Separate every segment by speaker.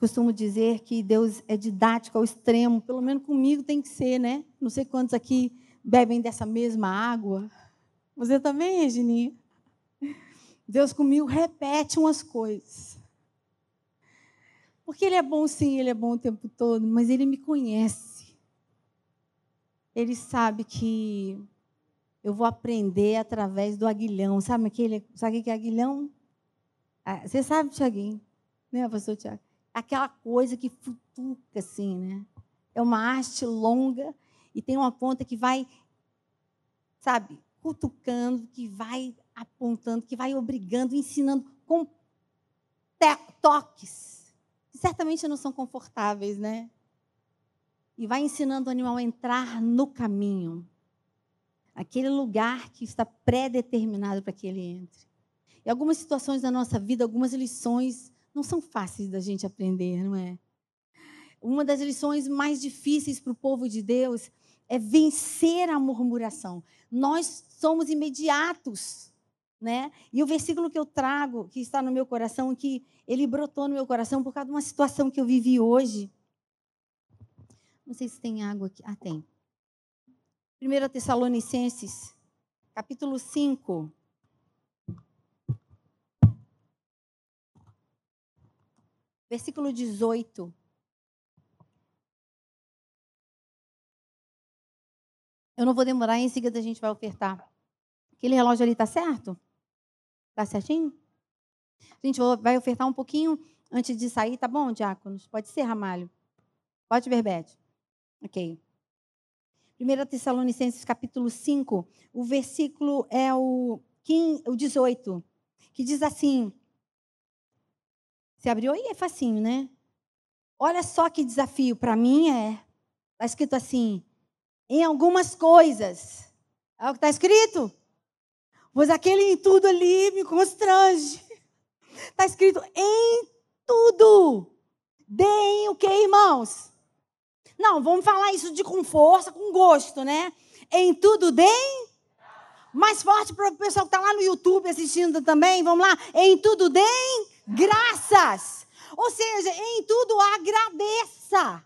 Speaker 1: costumo dizer que Deus é didático ao extremo, pelo menos comigo tem que ser, né? Não sei quantos aqui bebem dessa mesma água. Você também, Regininha? Deus comigo repete umas coisas. Porque Ele é bom, sim, Ele é bom o tempo todo, mas Ele me conhece. Ele sabe que eu vou aprender através do aguilhão. Sabe aquele, sabe o que é aguilhão? Ah, você sabe, Tiaguinho? Né, pastor Tiago? Aquela coisa que futuca assim, né? É uma haste longa e tem uma ponta que vai, sabe, cutucando, que vai apontando, que vai obrigando, ensinando com toques, que certamente não são confortáveis, né? E vai ensinando o animal a entrar no caminho, aquele lugar que está pré-determinado para que ele entre. E algumas situações da nossa vida, algumas lições não são fáceis da gente aprender, não é? Uma das lições mais difíceis para o povo de Deus é vencer a murmuração. Nós somos imediatos, né? E o versículo que eu trago, que está no meu coração, que ele brotou no meu coração por causa de uma situação que eu vivi hoje. Não sei se tem água aqui. Ah, tem. 1 Tessalonicenses, capítulo 5. Versículo 18. Eu não vou demorar, em seguida a gente vai ofertar. Aquele relógio ali está certo? Está certinho? A gente vai ofertar um pouquinho antes de sair, tá bom, diáconos? Pode ser, Ramalho? Pode, Berbete? Ok. 1 Tessalonicenses capítulo 5, o versículo é o, 15, o 18, que diz assim: você abriu aí, é facinho, né? Olha só que desafio. Para mim é. Está escrito assim: em algumas coisas. É o que está escrito? Pois aquele em tudo ali me constrange. Está escrito em tudo. Deem o que, irmãos? Não, vamos falar isso de com força, com gosto, né? Em tudo deem. Mais forte para o pessoal que está lá no YouTube assistindo também. Vamos lá. Em tudo deem graças. Ou seja, em tudo agradeça.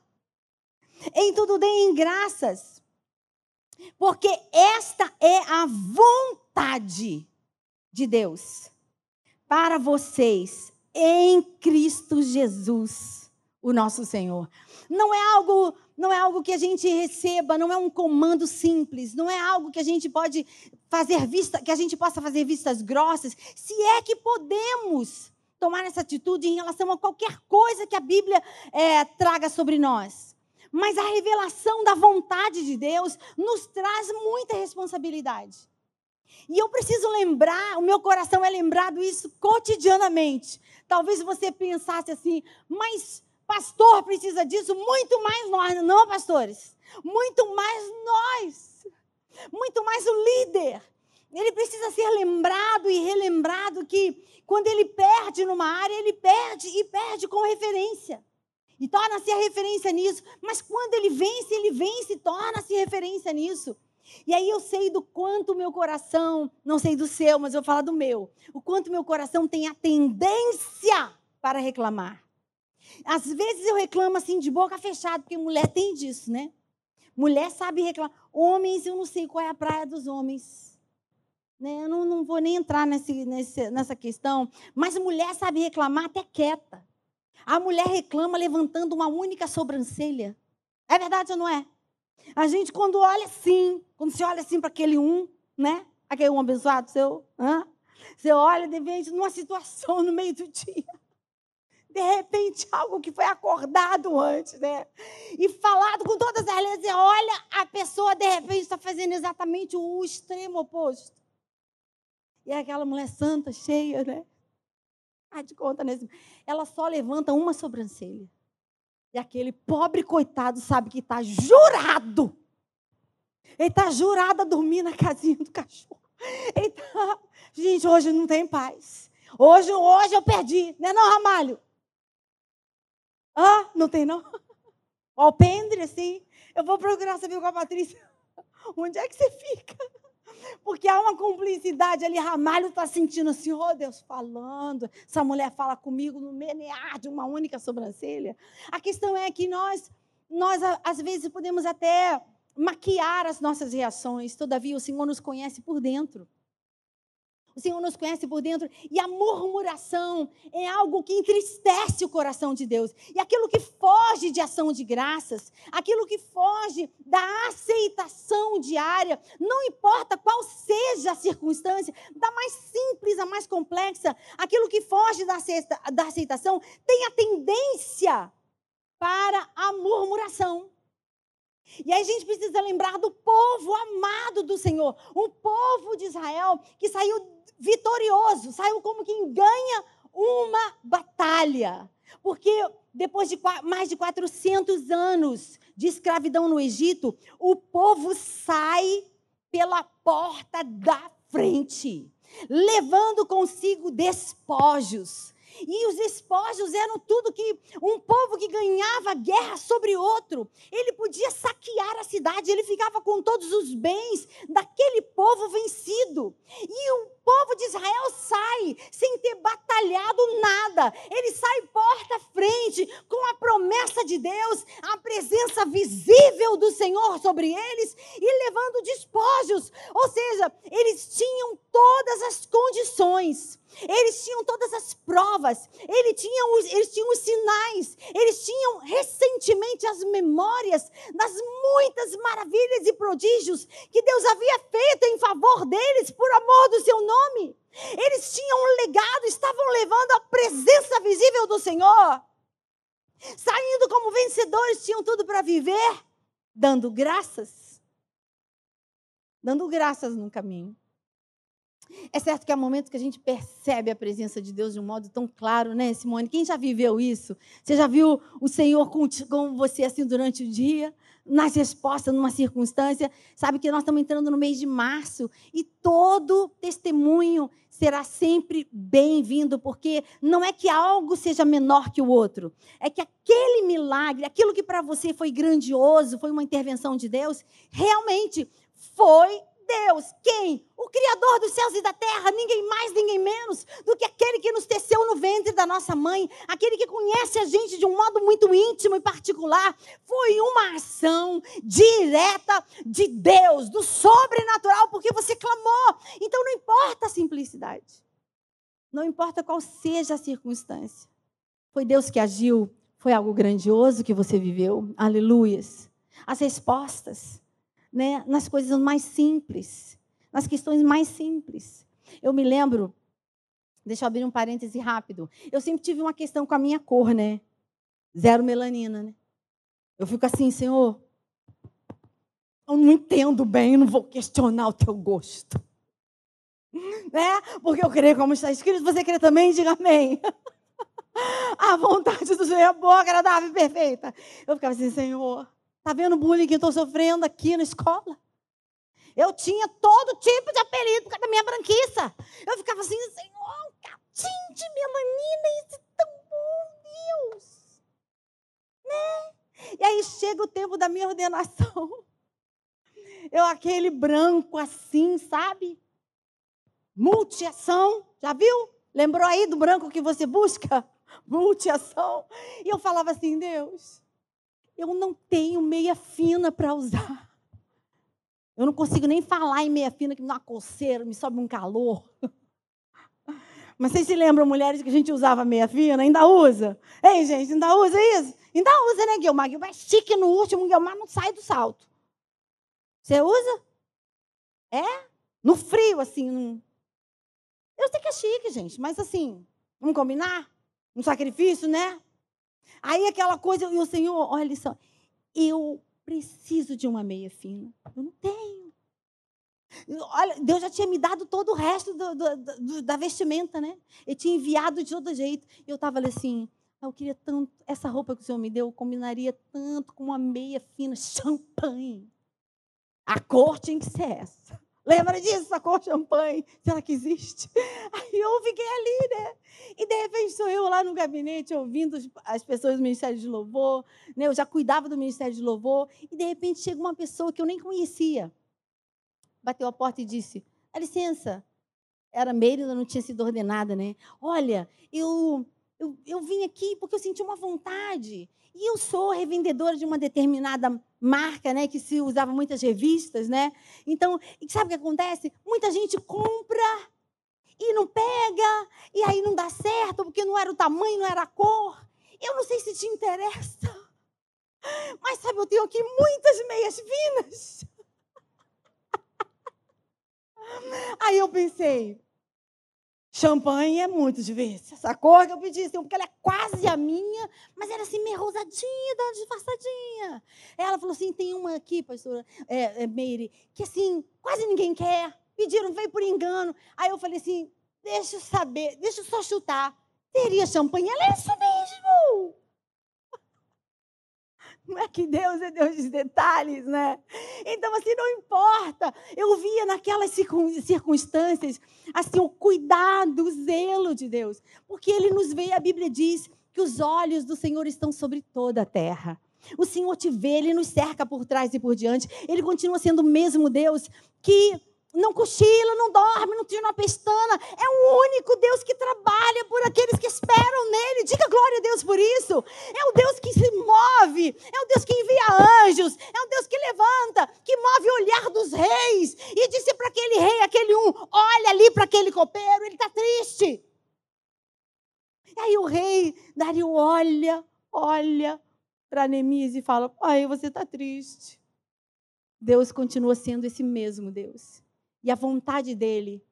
Speaker 1: Em tudo deem graças. Porque esta é a vontade de Deus para vocês em Cristo Jesus, o nosso Senhor. Não é algo, não é algo que a gente receba, não é um comando simples, não é algo que a gente pode fazer vista, que a gente possa fazer vistas grossas, se é que podemos tomar essa atitude em relação a qualquer coisa que a Bíblia é, traga sobre nós. Mas a revelação da vontade de Deus nos traz muita responsabilidade. E eu preciso lembrar, o meu coração é lembrado isso cotidianamente. Talvez você pensasse assim, mas pastor precisa disso, muito mais nós, não, pastores? Muito mais nós. Muito mais o líder. Ele precisa ser lembrado e relembrado que quando ele perde numa área, ele perde e perde com referência. E torna-se a referência nisso. Mas quando ele vence, ele vence e torna-se referência nisso. E aí eu sei do quanto o meu coração, não sei do seu, mas eu vou falar do meu, o quanto meu coração tem a tendência para reclamar. Às vezes eu reclamo assim de boca fechada, porque mulher tem disso, né? Mulher sabe reclamar. Homens, eu não sei qual é a praia dos homens. Né? Eu não, não vou nem entrar nesse, nesse, nessa questão, mas mulher sabe reclamar até quieta. A mulher reclama levantando uma única sobrancelha. É verdade ou não é? A gente, quando olha assim, quando você olha assim para aquele um, né? Aquele um abençoado seu, hã? você olha, de repente, numa situação no meio do dia. De repente, algo que foi acordado antes, né? E falado com todas as letras, olha, a pessoa, de repente, está fazendo exatamente o extremo oposto. E é aquela mulher santa, cheia, né? Ah, de conta nesse. Ela só levanta uma sobrancelha. E aquele pobre coitado sabe que está jurado. Ele está jurado a dormir na casinha do cachorro. Ele tá... Gente, hoje não tem paz. Hoje, hoje eu perdi. Não é não, Ramalho? Ah, não tem não? Alpendre, assim. Eu vou procurar saber com a Patrícia. Onde é que você fica? Porque há uma cumplicidade ali. Ramalho está sentindo assim, oh Deus, falando. Essa mulher fala comigo no menear de uma única sobrancelha. A questão é que nós, nós às vezes, podemos até maquiar as nossas reações. Todavia, o Senhor nos conhece por dentro. O Senhor nos conhece por dentro e a murmuração é algo que entristece o coração de Deus. E aquilo que foge de ação de graças, aquilo que foge da aceitação diária, não importa qual seja a circunstância, da mais simples à mais complexa, aquilo que foge da aceitação tem a tendência para a murmuração. E aí a gente precisa lembrar do povo amado do Senhor, o povo de Israel que saiu vitorioso, saiu como quem ganha uma batalha. Porque depois de mais de 400 anos de escravidão no Egito, o povo sai pela porta da frente, levando consigo despojos. E os despojos eram tudo que um povo que ganhava guerra sobre outro, ele podia saquear a cidade, ele ficava com todos os bens daquele povo vencido. E o povo de Israel sai sem ter batalhado nada. Ele sai porta frente com a promessa de Deus, a presença visível do Senhor sobre eles e levando despojos. Ou seja, eles tinham todas as condições eles tinham todas as provas, eles tinham, os, eles tinham os sinais, eles tinham recentemente as memórias das muitas maravilhas e prodígios que Deus havia feito em favor deles por amor do seu nome. Eles tinham um legado, estavam levando a presença visível do Senhor. Saindo como vencedores, tinham tudo para viver, dando graças. Dando graças no caminho. É certo que há momentos que a gente percebe a presença de Deus de um modo tão claro, né, Simone? Quem já viveu isso? Você já viu o Senhor com você assim durante o dia? Nas respostas, numa circunstância? Sabe que nós estamos entrando no mês de março e todo testemunho será sempre bem-vindo, porque não é que algo seja menor que o outro, é que aquele milagre, aquilo que para você foi grandioso, foi uma intervenção de Deus, realmente foi Deus, quem? O Criador dos céus e da terra, ninguém mais, ninguém menos do que aquele que nos teceu no ventre da nossa mãe, aquele que conhece a gente de um modo muito íntimo e particular. Foi uma ação direta de Deus, do sobrenatural, porque você clamou. Então não importa a simplicidade, não importa qual seja a circunstância. Foi Deus que agiu, foi algo grandioso que você viveu. Aleluias. As respostas né, nas coisas mais simples, nas questões mais simples. Eu me lembro, deixa eu abrir um parêntese rápido. Eu sempre tive uma questão com a minha cor, né? Zero melanina, né? Eu fico assim, Senhor, eu não entendo bem, eu não vou questionar o teu gosto. Né? Porque eu creio como está escrito, você crê também, diga amém. A vontade do Senhor é boa, agradável e perfeita. Eu ficava assim, Senhor, Está vendo o bullying que eu estou sofrendo aqui na escola? Eu tinha todo tipo de apelido por causa da minha branquiça. Eu ficava assim, Senhor, um de melanina, isso é tão bom, Deus. Né? E aí chega o tempo da minha ordenação. Eu, aquele branco assim, sabe? Multiação, já viu? Lembrou aí do branco que você busca? Multiação. E eu falava assim, Deus, eu não tenho meia fina para usar. Eu não consigo nem falar em meia fina, que me dá uma coceira, me sobe um calor. Mas vocês se lembram, mulheres, que a gente usava meia fina? Ainda usa? Ei, gente, ainda usa isso? Ainda usa, né, Guilmar? Guilmar é chique no último, Guilmar não sai do salto. Você usa? É? No frio, assim. Num... Eu sei que é chique, gente, mas assim, vamos combinar? Um sacrifício, né? Aí aquela coisa, e o Senhor, olha só, eu preciso de uma meia fina. Eu não tenho. Olha, Deus já tinha me dado todo o resto do, do, do, da vestimenta, né? Ele tinha enviado de todo jeito. E eu estava ali assim, ah, eu queria tanto, essa roupa que o Senhor me deu combinaria tanto com uma meia fina, champanhe. A cor tinha que ser essa. Lembra disso, a cor champanhe? Será que existe? Aí eu fiquei ali, né? E de repente sou eu lá no gabinete ouvindo as pessoas do Ministério de Louvor. Né? Eu já cuidava do Ministério de Louvor. E de repente chega uma pessoa que eu nem conhecia. bateu a porta e disse: Dá licença. Era Meire, ainda não tinha sido ordenada, né? Olha, eu, eu, eu vim aqui porque eu senti uma vontade. E eu sou revendedora de uma determinada marca, né, que se usava muitas revistas, né? Então, sabe o que acontece? Muita gente compra e não pega, e aí não dá certo, porque não era o tamanho, não era a cor. Eu não sei se te interessa. Mas sabe, eu tenho aqui muitas meias finas. Aí eu pensei, champanhe é muito difícil. Essa cor que eu pedi, assim, porque ela é quase a minha, mas era assim, meio rosadinha, disfarçadinha. Ela falou assim: tem uma aqui, pastora é, é, Meire, que assim, quase ninguém quer. Pediram, veio por engano. Aí eu falei assim: deixa eu saber, deixa eu só chutar. Teria champanhe? Ela é isso mesmo. Não é que Deus é Deus de detalhes, né? Então, assim, não importa. Eu via naquelas circunstâncias, assim, o cuidado, o zelo de Deus. Porque Ele nos vê, a Bíblia diz que os olhos do Senhor estão sobre toda a terra. O Senhor te vê, Ele nos cerca por trás e por diante. Ele continua sendo o mesmo Deus que não cochila, não dorme, não tira uma pestana. É o único Deus que trabalha por aqueles que esperam nele. Diga glória a Deus por isso. É o Deus que se move, é o Deus que envia anjos, é o Deus que levanta, que move o olhar dos reis. E disse para aquele rei, aquele um: olha ali para aquele copeiro, ele está triste. E aí o rei Dario olha, olha para Neemias e fala: Pai, você está triste. Deus continua sendo esse mesmo Deus. E a vontade dele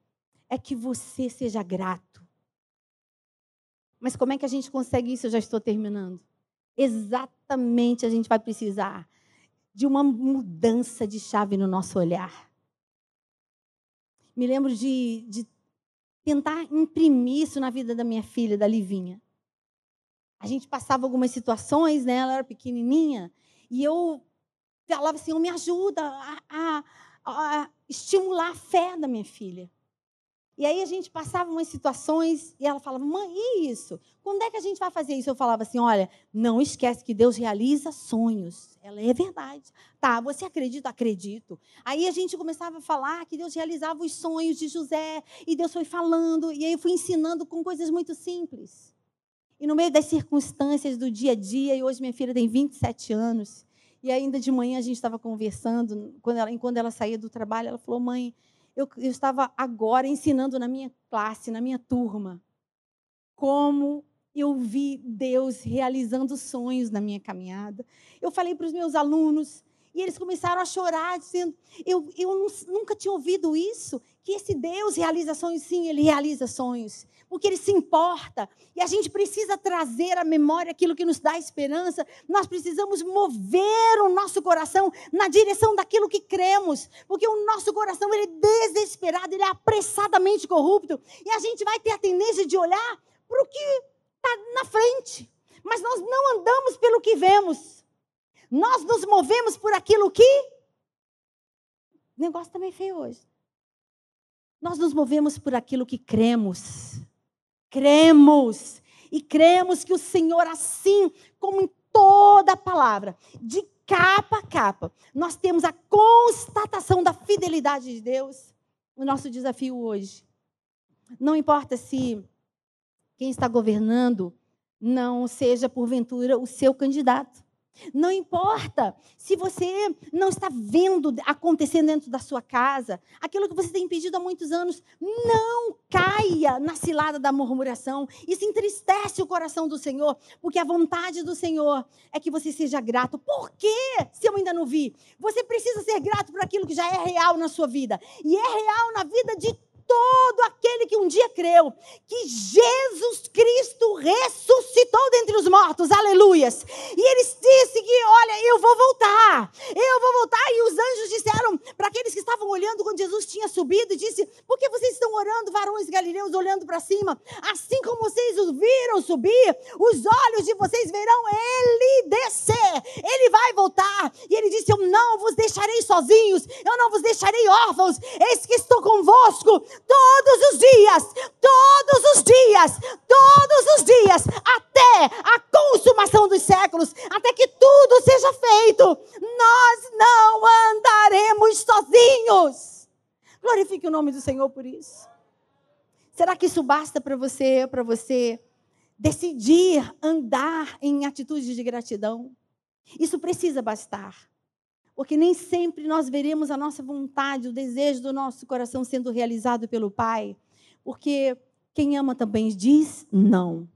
Speaker 1: é que você seja grato. Mas como é que a gente consegue isso? Eu já estou terminando. Exatamente a gente vai precisar de uma mudança de chave no nosso olhar. Me lembro de, de tentar imprimir isso na vida da minha filha, da Livinha. A gente passava algumas situações, né? Ela era pequenininha, e eu falava assim: oh, me ajuda a, estimular a fé da minha filha. E aí a gente passava umas situações e ela falava, mãe, e isso? Quando é que a gente vai fazer isso? Eu falava assim, olha, não esquece que Deus realiza sonhos. Ela é verdade. Tá, você acredita? Acredito. Aí a gente começava a falar que Deus realizava os sonhos de José, e Deus foi falando, e aí eu fui ensinando com coisas muito simples. E no meio das circunstâncias do dia a dia, e hoje minha filha tem 27 anos, e ainda de manhã a gente estava conversando, quando ela, enquanto ela saía do trabalho, ela falou: Mãe, eu, eu estava agora ensinando na minha classe, na minha turma, como eu vi Deus realizando sonhos na minha caminhada. Eu falei para os meus alunos, e eles começaram a chorar, dizendo: Eu, eu nunca tinha ouvido isso, que esse Deus realiza sonhos. Sim, ele realiza sonhos porque Ele se importa. E a gente precisa trazer à memória aquilo que nos dá esperança. Nós precisamos mover o nosso coração na direção daquilo que cremos, porque o nosso coração ele é desesperado, ele é apressadamente corrupto. E a gente vai ter a tendência de olhar para o que está na frente. Mas nós não andamos pelo que vemos. Nós nos movemos por aquilo que. O negócio também tá feio hoje. Nós nos movemos por aquilo que cremos cremos. E cremos que o Senhor, assim como em toda a palavra, de capa a capa, nós temos a constatação da fidelidade de Deus. O nosso desafio hoje. Não importa se quem está governando não seja, porventura, o seu candidato. Não importa se você não está vendo acontecendo dentro da sua casa, aquilo que você tem pedido há muitos anos, não caia na cilada da murmuração. Isso entristece o coração do Senhor, porque a vontade do Senhor é que você seja grato. Por quê? Se eu ainda não vi, você precisa ser grato por aquilo que já é real na sua vida e é real na vida de todo aquele que um dia creu que Jesus Cristo ressuscitou dentre os mortos, aleluias. E ele disse que, olha, eu vou voltar, eu vou voltar. E os anjos disseram para aqueles que estavam olhando quando Jesus tinha subido, disse: Por que vocês estão orando, varões galileus, olhando para cima? Assim como vocês o viram subir, os olhos de vocês verão ele descer. E ele disse: Eu não vos deixarei sozinhos, eu não vos deixarei órfãos, eis que estou convosco todos os dias, todos os dias, todos os dias, até a consumação dos séculos, até que tudo seja feito. Nós não andaremos sozinhos. Senhor por isso? Será que isso basta para você, para você decidir andar em atitudes de gratidão? Isso precisa bastar. Porque nem sempre nós veremos a nossa vontade, o desejo do nosso coração sendo realizado pelo Pai. Porque quem ama também diz não.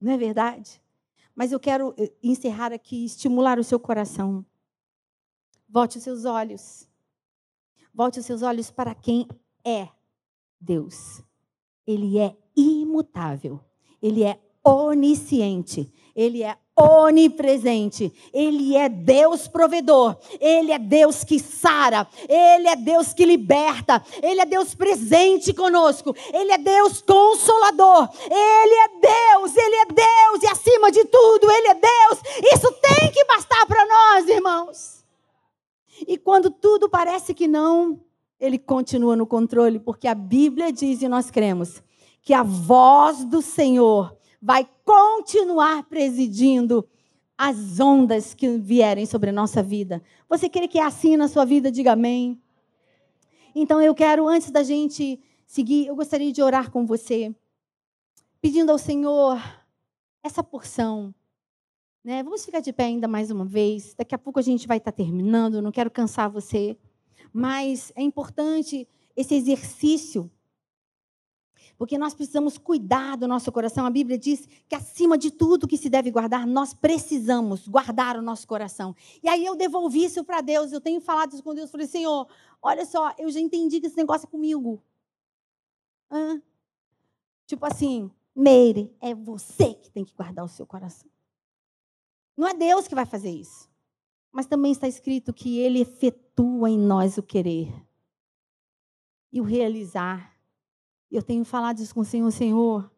Speaker 1: Não é verdade? Mas eu quero eh, encerrar aqui, estimular o seu coração. Volte os seus olhos. Volte os seus olhos para quem é Deus. Ele é imutável. Ele é onisciente. Ele é onipresente. Ele é Deus provedor. Ele é Deus que sara. Ele é Deus que liberta. Ele é Deus presente conosco. Ele é Deus consolador. Ele é Deus. Ele é Deus. E acima de tudo, Ele é Deus. Isso tem que bastar para nós, irmãos. E quando tudo parece que não, Ele continua no controle, porque a Bíblia diz e nós cremos que a voz do Senhor vai continuar presidindo as ondas que vierem sobre a nossa vida. Você quer que é assim na sua vida? Diga amém. Então eu quero, antes da gente seguir, eu gostaria de orar com você, pedindo ao Senhor essa porção. Né? Vamos ficar de pé ainda mais uma vez. Daqui a pouco a gente vai estar terminando, não quero cansar você. Mas é importante esse exercício porque nós precisamos cuidar do nosso coração. A Bíblia diz que acima de tudo que se deve guardar, nós precisamos guardar o nosso coração. E aí eu devolvi isso para Deus. Eu tenho falado isso com Deus. Falei, Senhor, olha só, eu já entendi que esse negócio é comigo. Hã? Tipo assim, Meire, é você que tem que guardar o seu coração. Não é Deus que vai fazer isso. Mas também está escrito que Ele efetua em nós o querer e o realizar. Eu tenho falado isso com o Senhor, Senhor,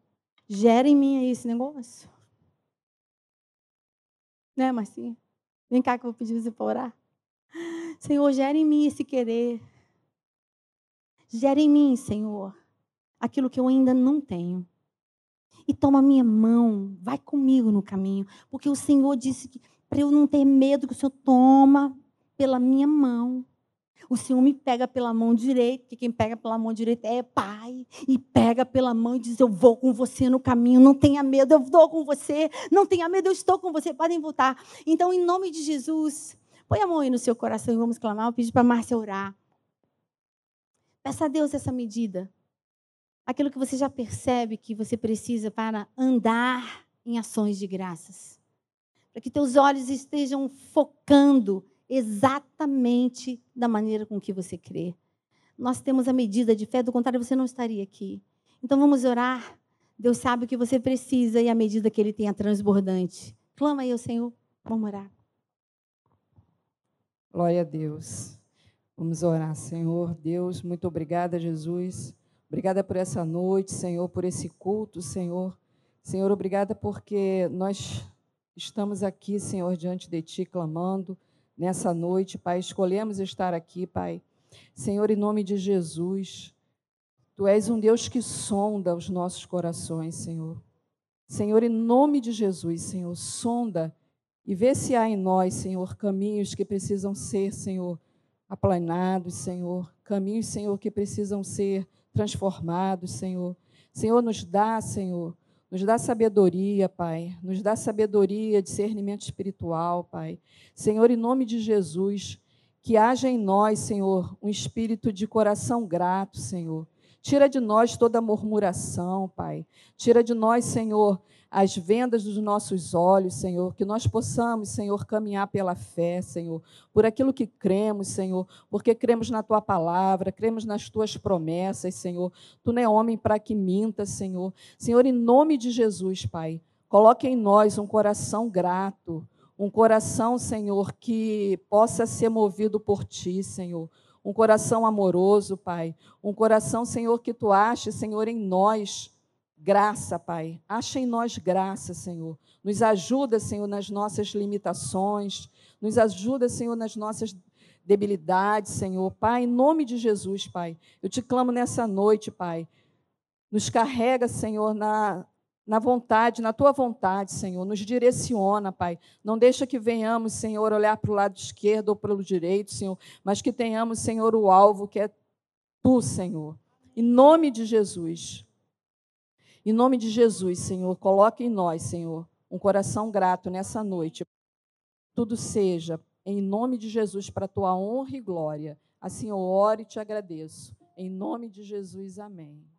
Speaker 1: gera em mim esse negócio. Né, Marcinha? Vem cá que eu vou pedir você para orar. Senhor, gera em mim esse querer. Gera em mim, Senhor, aquilo que eu ainda não tenho. E toma minha mão, vai comigo no caminho. Porque o Senhor disse que para eu não ter medo, que o Senhor toma pela minha mão. O Senhor me pega pela mão direita, que quem pega pela mão direita é Pai, e pega pela mão e diz: Eu vou com você no caminho, não tenha medo, eu vou com você, não tenha medo, eu estou com você, podem voltar. Então, em nome de Jesus, põe a mão aí no seu coração e vamos clamar. Eu pedi para a Márcia orar. Peça a Deus essa medida. Aquilo que você já percebe que você precisa para andar em ações de graças. Para que teus olhos estejam focando exatamente da maneira com que você crê. Nós temos a medida de fé, do contrário, você não estaria aqui. Então vamos orar. Deus sabe o que você precisa e a medida que Ele tem é transbordante. Clama aí ao Senhor. Vamos orar.
Speaker 2: Glória a Deus. Vamos orar, Senhor. Deus, muito obrigada, Jesus. Obrigada por essa noite, Senhor, por esse culto, Senhor. Senhor, obrigada porque nós estamos aqui, Senhor, diante de Ti, clamando nessa noite, Pai. Escolhemos estar aqui, Pai. Senhor, em nome de Jesus, Tu és um Deus que sonda os nossos corações, Senhor. Senhor, em nome de Jesus, Senhor, sonda e vê se há em nós, Senhor, caminhos que precisam ser, Senhor, aplanados, Senhor. Caminhos, Senhor, que precisam ser transformados, Senhor. Senhor, nos dá, Senhor, nos dá sabedoria, Pai. Nos dá sabedoria, discernimento espiritual, Pai. Senhor, em nome de Jesus, que haja em nós, Senhor, um espírito de coração grato, Senhor. Tira de nós toda murmuração, Pai. Tira de nós, Senhor, as vendas dos nossos olhos, Senhor, que nós possamos, Senhor, caminhar pela fé, Senhor, por aquilo que cremos, Senhor, porque cremos na tua palavra, cremos nas tuas promessas, Senhor. Tu não é homem para que minta, Senhor. Senhor, em nome de Jesus, Pai, coloque em nós um coração grato, um coração, Senhor, que possa ser movido por ti, Senhor um coração amoroso, Pai. Um coração, Senhor, que tu aches, Senhor, em nós Graça, Pai. Acha em nós graça, Senhor. Nos ajuda, Senhor, nas nossas limitações. Nos ajuda, Senhor, nas nossas debilidades, Senhor. Pai, em nome de Jesus, Pai. Eu te clamo nessa noite, Pai. Nos carrega, Senhor, na, na vontade, na tua vontade, Senhor. Nos direciona, Pai. Não deixa que venhamos, Senhor, olhar para o lado esquerdo ou para o direito, Senhor, mas que tenhamos, Senhor, o alvo que é tu, Senhor. Em nome de Jesus. Em nome de Jesus, Senhor, coloque em nós, Senhor, um coração grato nessa noite. Tudo seja em nome de Jesus para a tua honra e glória. Assim eu oro e te agradeço. Em nome de Jesus, amém.